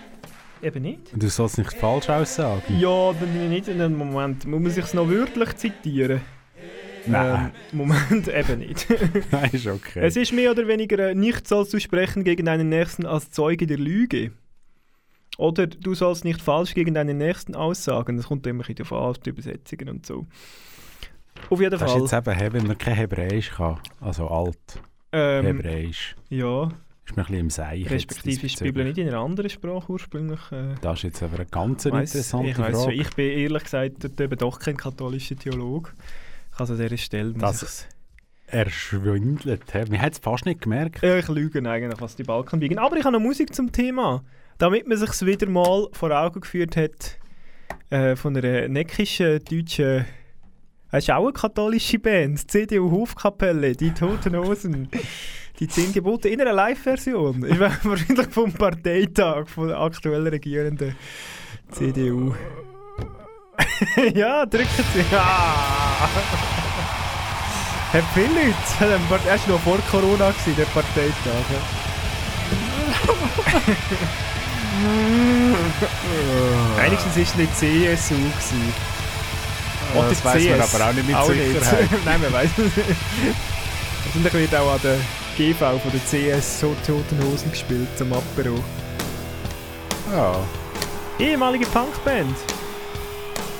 eben nicht. Du sollst nicht falsch aussagen. Ja, dann nicht in einem Moment. Muss man sich noch wörtlich zitieren? Nein. Ähm, Moment, <laughs> eben nicht. <laughs> Nein, ist okay. Es ist mehr oder weniger äh, nicht sollst du sprechen gegen deinen Nächsten als Zeuge der Lüge. Oder du sollst nicht falsch gegen deinen Nächsten aussagen. Das kommt immer darauf an, die Übersetzungen und so. Auf jeden das ist Fall. jetzt eben, wenn man kein Hebräisch kann, also alt Ähm, Hebräisch, Ja, ist man ein bisschen im Seich. respektive ist die Bibel nicht in einer anderen Sprache ursprünglich. Äh, Das ist jetzt aber eine ganz weiss- interessante ich weiss Frage. ich bin ehrlich gesagt eben doch kein katholischer Theologe. Ich also an dieser Stelle Das- Erschwindelt. Man hat es fast nicht gemerkt. Ja, ich lüge eigentlich, was die Balken biegen. Aber ich habe noch Musik zum Thema. Damit man sich wieder mal vor Augen geführt hat, äh, von einer neckischen deutschen. Es ist auch eine katholische Band, die CDU Hofkapelle, die Toten Hosen. Die zehn Gebote in einer Live-Version. <laughs> Wahrscheinlich vom Parteitag von der aktuell regierenden CDU. <laughs> ja, drücken Sie. Ah. Hat viele Leute. Er war noch vor Corona, gewesen, der Parteitag. ja. <laughs> Wenigstens war es nicht CSU. Gewesen. Ja, das weiss man aber auch nicht mit Sicherheit. <laughs> Nein, man weiß es nicht. Wahrscheinlich wird auch an der GV von der CS so Toten Hosen gespielt, zum Apero. Ja. Ehemalige Punkband.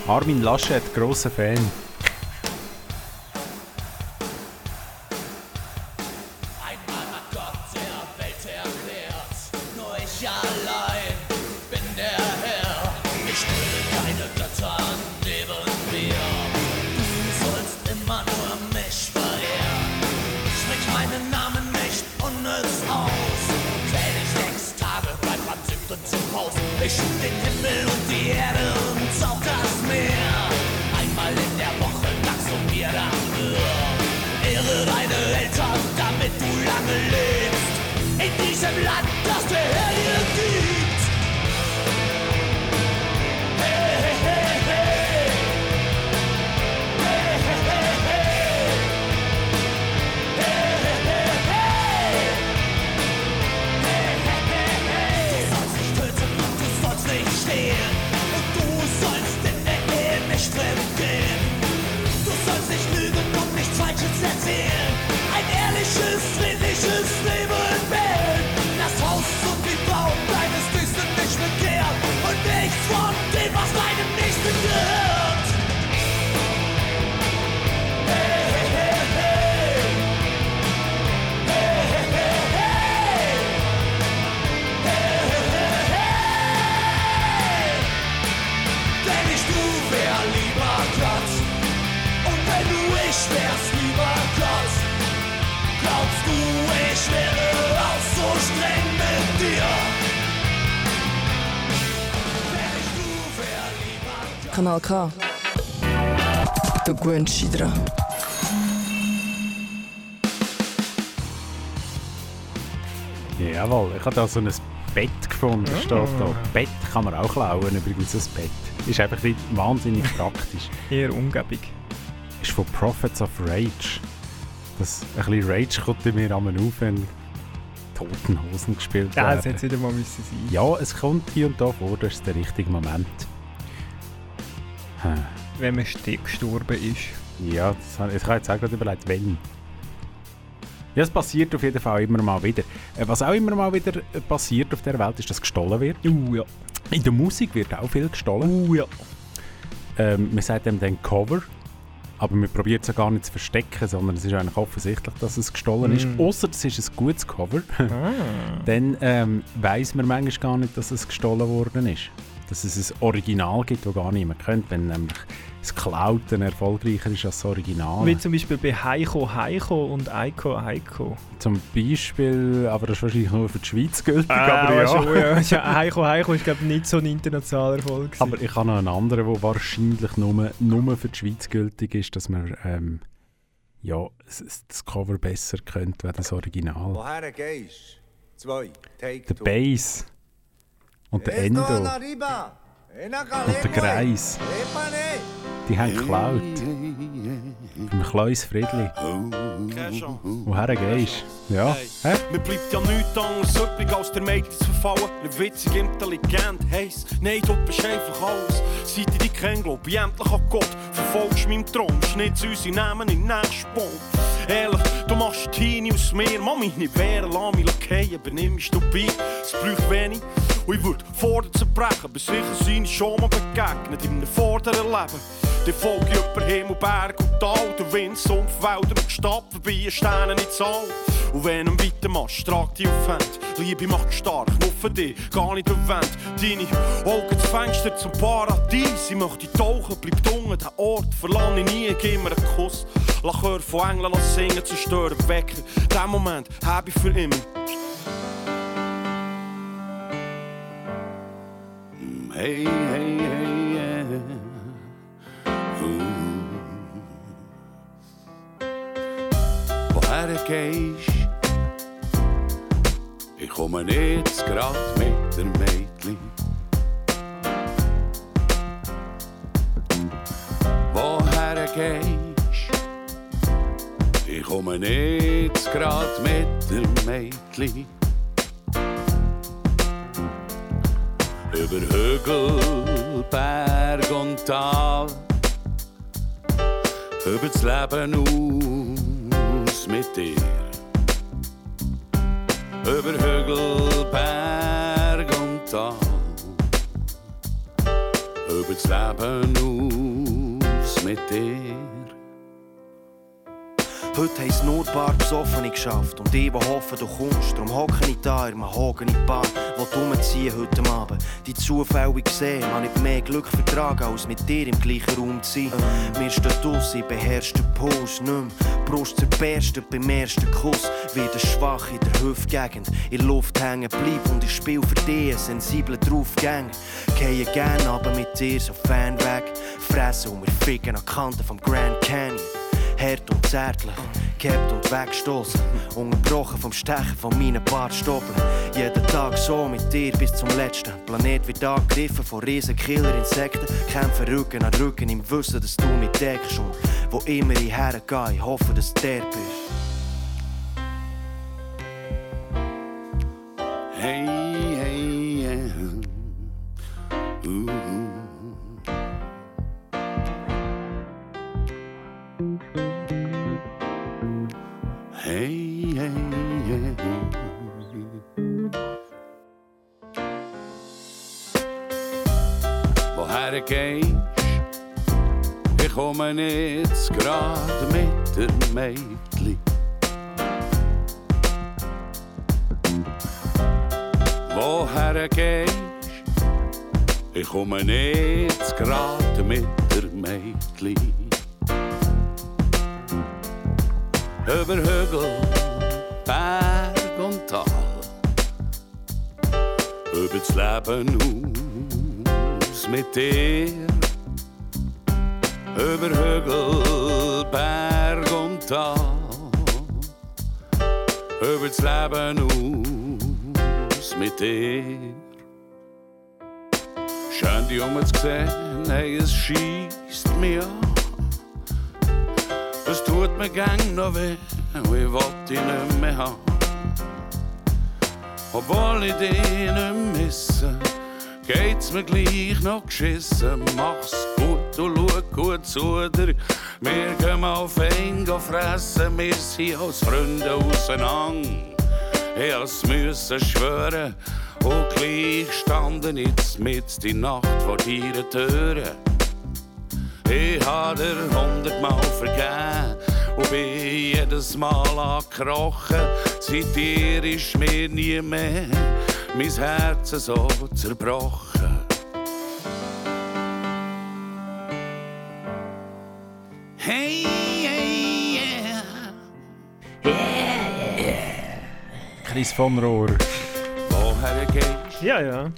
Armin Laschet, grosser Fan. Ich schuf den Himmel und die Erde und auch das Meer. Einmal in der Woche dankst du mir dafür. Ehre deine Eltern, damit du lange lebst. In diesem Land, Kanal K. Dich dran. Jawohl, ich habe da so ein Bett gefunden, steht da. Bett kann man auch klauen, übrigens ein Bett. Ist einfach nicht wahnsinnig <laughs> praktisch. Eher Umgebung. Ist von Prophets of Rage. Das, ein bisschen Rage kommt bei mir einmal auf, wenn Toten Hosen gespielt Ja, werden. das hätte wieder mal müssen sein. Ja, es kommt hier und da vor, das ist der richtige Moment. Hm. Wenn man gestorben ist. Ja, das, ich habe jetzt auch gerade überlegt, wenn. Ja, es passiert auf jeden Fall immer mal wieder. Äh, Was auch immer mal wieder äh, passiert auf der Welt, ist, dass gestohlen wird. Uh, ja. In der Musik wird auch viel gestohlen. Uh, ja. Ähm, man sagt dem dann Cover, aber man probiert es ja gar nicht zu verstecken, sondern es ist eigentlich offensichtlich, dass es gestohlen ist. Mm. Außer es ist ein gutes Cover. Ah. <laughs> dann ähm, weiß man manchmal gar nicht, dass es gestohlen worden ist. Dass es ein Original gibt, das gar niemand kennt. Wenn nämlich das Cloud erfolgreicher ist als das Original. Wie zum Beispiel bei Heiko Heiko und Eiko Heiko. Zum Beispiel, aber das ist wahrscheinlich nur für die Schweiz gültig. Ah, aber ja. schon, <laughs> ja. Heiko Heiko ist glaube ich nicht so ein internationaler Erfolg. gewesen. Aber ich habe noch einen anderen, der wahrscheinlich nur, nur für die Schweiz gültig ist, dass man ähm, ja, das, Cover besser kennt als das Original. Woher gehst Zwei, take Der. Bass und der Endo und der Kreis, Epane. die haben geklaut. Im kleines Friedli. Woher gehst du? Ja. Hä? Mir bleibt ja nichts anderes übrig, als der Mädchen zu verfallen. Nicht witzig, intelligent, heiß. Nein, du bist einfach alles. Seit ich dich kenne, glaub ich endlich an Gott. Verfolgst meinen Traum, schnitz unsere Namen in den nächsten Baum. Ehrlich, du machst Teenie aus mir. Mami, nicht wehren, lass mich fallen, übernimmst du bei. Es braucht wenig. Und ich würde vor dir zerbrechen, bis sicher seine schon mal begegnet in einem vorderen Leben. Die folge ich über Himmel, Berg und Tal, der Wind, Sumpf, Wälder und Stadt, vorbei Sterne in Zahl. Und wenn du weitermachst, trag dich auf Hand. Liebe macht stark, nur für dich, gar nicht erwähnt. Deine Augen das Fenster zum Paradies. Ich möchte tauchen, bleib dunkel, den Ort verlange ich nie, gib mir einen Kuss. Lach hör von Engeln lass singen, zerstören, wecken. Den Moment hab ich für immer. Hey, hey, hey, yeah. Ooh. Woher gehst Ich komme jetzt grad mit der Mädchen. Woher gehst Ich komme jetzt grad mit der Mädchen. Über Hügel, Berg und Tal. Über das Leben aus mit dir. Über Hügel, Berg und Tal. Über das Leben aus mit dir. Heute haben nur ein paar Besoffene geschafft und ich, die hoffen, du kommst. Darum hocke ich da in einem Hogeni Bar, wo du umziehen heute Abend. Die zufällig gesehen, man nicht mehr Glück vertragen, als mit dir im gleichen Raum zu sein. Mir steht aus, ich beherrsche den Puls nicht mehr. Brust zerberstet beim ersten Kuss, wieder schwach in der Hüftgegend. In Luft hängen bleib und ich spiel für dich sensiblen Draufgänger. Gehe gern aber mit dir so fern weg, fressen und wir ficken an die Kanten vom Grand Canyon. Hart und zärtlich, gehabt und weggestoßen. Unterbrochen vom Stechen von meinen Bartstoppeln. Jeden Tag so mit dir bis zum letzten. Planet wird angegriffen von riesen Killer-Insekten. Kämpfen Rücken an Rücken im Wissen, dass du mich deckst. Und wo immer ich hergehe, ich hoffe, dass du der bist. Hey, hey, yeah. Ooh. Hey, hey, yeah. Woher gehst Ich komme jetzt gerade mit der Mädchen. Woher gehst Ich komme jetzt gerade mit der Mädchen. Über Hügel, Berg und Tal. Über das Leben aus mit dir. über Hügel, Berg und Tal, über das Leben aus mit dir. Schön die um zu sehen, hey, es schießt mir an. Mir gang weh, und ich wollt dich nicht mehr haben. Obwohl ich dich nicht misse, geht's mir gleich noch geschissen. Mach's gut und schau gut zu dir. Wir gehen auf ein fressen, wir sind als Freunde auseinander. Ich has müssen schwören und gleich standen jetzt mit die Nacht vor deinen Türen. Ich hab dir hundertmal vergeben und bin jedes Mal angekrochen. Seit dir ist mir nie mehr mein Herz so zerbrochen. Hey, hey, yeah. Chris von Rohr. Woher gehst Ja, ja.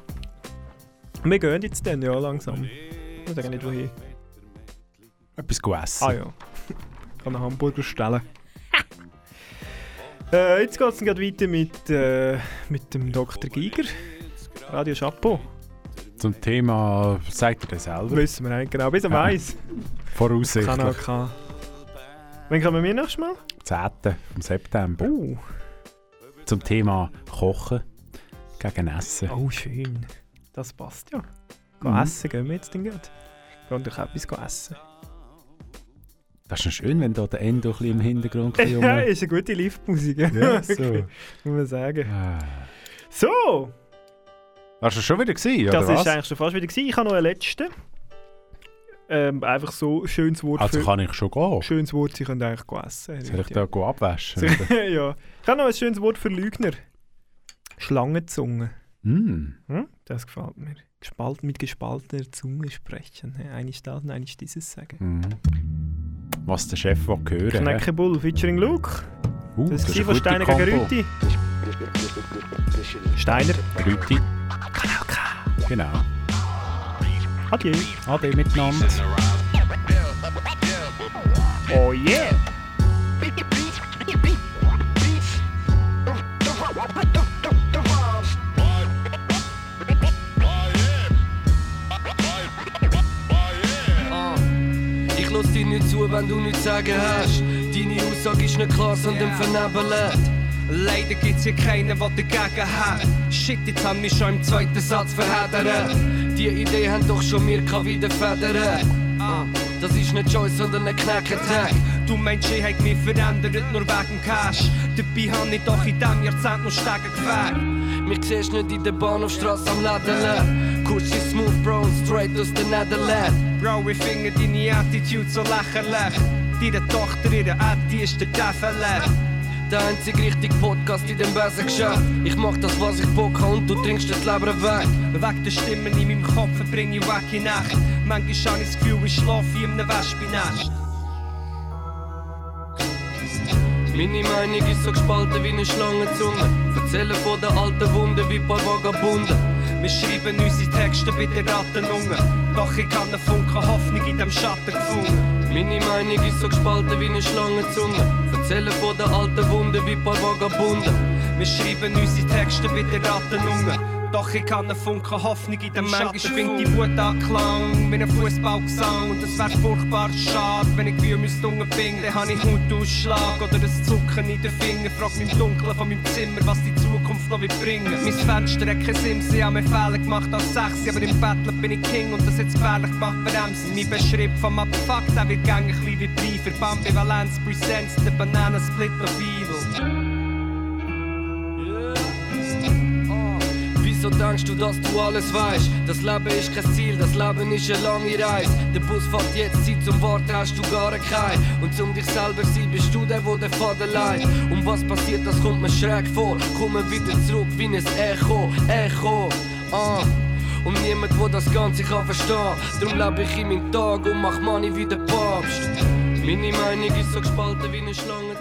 Wir gehen jetzt dann, ja, langsam. Ich weiß nicht wohin. Etwas essen. Ah ja. Ich kann einen Hamburger stellen. äh, jetzt geht es gerade weiter mit, äh, mit dem Dr. Giger. Radio Chapeau. Zum Thema, sagt er das selber? Wissen wir eigentlich genau, bis am Ja. 1. Voraussichtlich. Kanal K. Wann kommen wir nächstes Mal? 10. vom September. Uh. Zum Thema Kochen gegen Essen. Oh, schön. Das passt ja. Gehen Mhm. essen gehen wir jetzt dann gerade. Gehen doch etwas essen. Das ist noch schön, wenn da der Endo ein bisschen im Hintergrund ein bisschen <laughs> Ja, ist eine gute Live-Musik. Ja, so. <laughs> Muss man sagen. Ah. So, Hast du schon wieder gesehen, oder das was? ist eigentlich schon fast wieder. Gewesen. Ich habe noch einen letzten. Ähm, einfach so schönes Wort also für... kann ich schon gehen. Schönes Wort, sie können eigentlich essen. Soll ich da gehen abwaschen? <laughs> ja. Ich habe noch ein schönes Wort für Lügner. Schlangenzunge. Mm. Hm? Das gefällt mir. Gespalten, mit gespaltener Zunge sprechen. Eigentlich das und eigentlich dieses sagen. Mhm. Was der Chef will hören hä? Kneckebull featuring Luke. Uh, das das war von eine Steiner gegen. Rüti. Steiner. Rüti. Genau. Adieu. Ade miteinander. Oh yeah. Lass dir nicht zu, wenn du nichts sagen hast. Deine Aussage ist nicht klar, sondern vernebelt. Leider gibt's hier keinen, der dagegen hat. Shit, jetzt haben wir schon im zweiten Satz verheddert. Die Idee haben doch schon mir wieder federn. Ah, das ist nicht Joy, sondern ein Knackertag. Du meinst, ich hätt mich verändert, nur wegen Cash. Dabei hab ich doch in diesem Jahrzehnt noch Stege gefährt. Mich siehst nicht in der Bahnhofstrasse am Laden. Kutschi smooth, Bro, straight aus den Netherlands. Bro, ich finde deine Attitude so lächerlich. Deine Tochter, ihre Atti ist der Teufel. Der einzige richtige Podcast in dem Besengeschäft. Ich mach das, was ich Bock hab und du trinkst das Leben weg. Weg der Stimmen in meinem Kopf bring ich weg in Nacht. Manchmal habe ich das Gefühl, ich schlafe in einem Wespennest. Meine Meinung ist so gespalten wie eine Schlangenzunge. Erzählen von den alten Wunden wie paar Vagabunden. Wir schreiben unsere Texte bei den Rattenungen. Doch ich habe einen Funken Hoffnung in dem Schatten gefunden. Meine Meinung ist so gespalten wie eine Schlangenzunge. Erzählen von den alten Wunden wie paar Vagabunden. Wir schreiben unsere Texte bei den Rattenungen. Doch ich kann einen Funken Hoffnung in dem Manchmal schwingt die Wut anklang wie ein Fußballgesang. Und es wär furchtbar schade, wenn ich wie müsste bin. Dann hab ich Hautausschlag oder ein Zucken in den Finger. Frag mich im Dunkeln von meinem Zimmer, was die Zukunft noch wird bringen. Mein Fenster hat keinen Sims, ich hab mir Fehler gemacht als Sechs. Aber im Battle bin ich King und das jetzt gefährlich gemacht bremsen. Mein Beschrieb vom Abfuck, der wird bisschen wie Briefer. Ambivalenz presents the banana split of evil. Wieso denkst du, dass du alles weißt? Das Leben ist kein Ziel, das Leben ist eine lange Reise. Der Bus fährt jetzt, Zeit zum Warten hast du gar keinen. Und um dich selber sein, bist du der, wo der Vater leidet. Und was passiert, das kommt mir schräg vor. Komme wieder zurück wie ein Echo, Echo. Ah. Und niemand, wo das Ganze kann verstehen. Darum lebe ich in meinem Tag und mach Money wie der Papst. Meine Meinung ist so gespalten wie eine Schlangenzunge.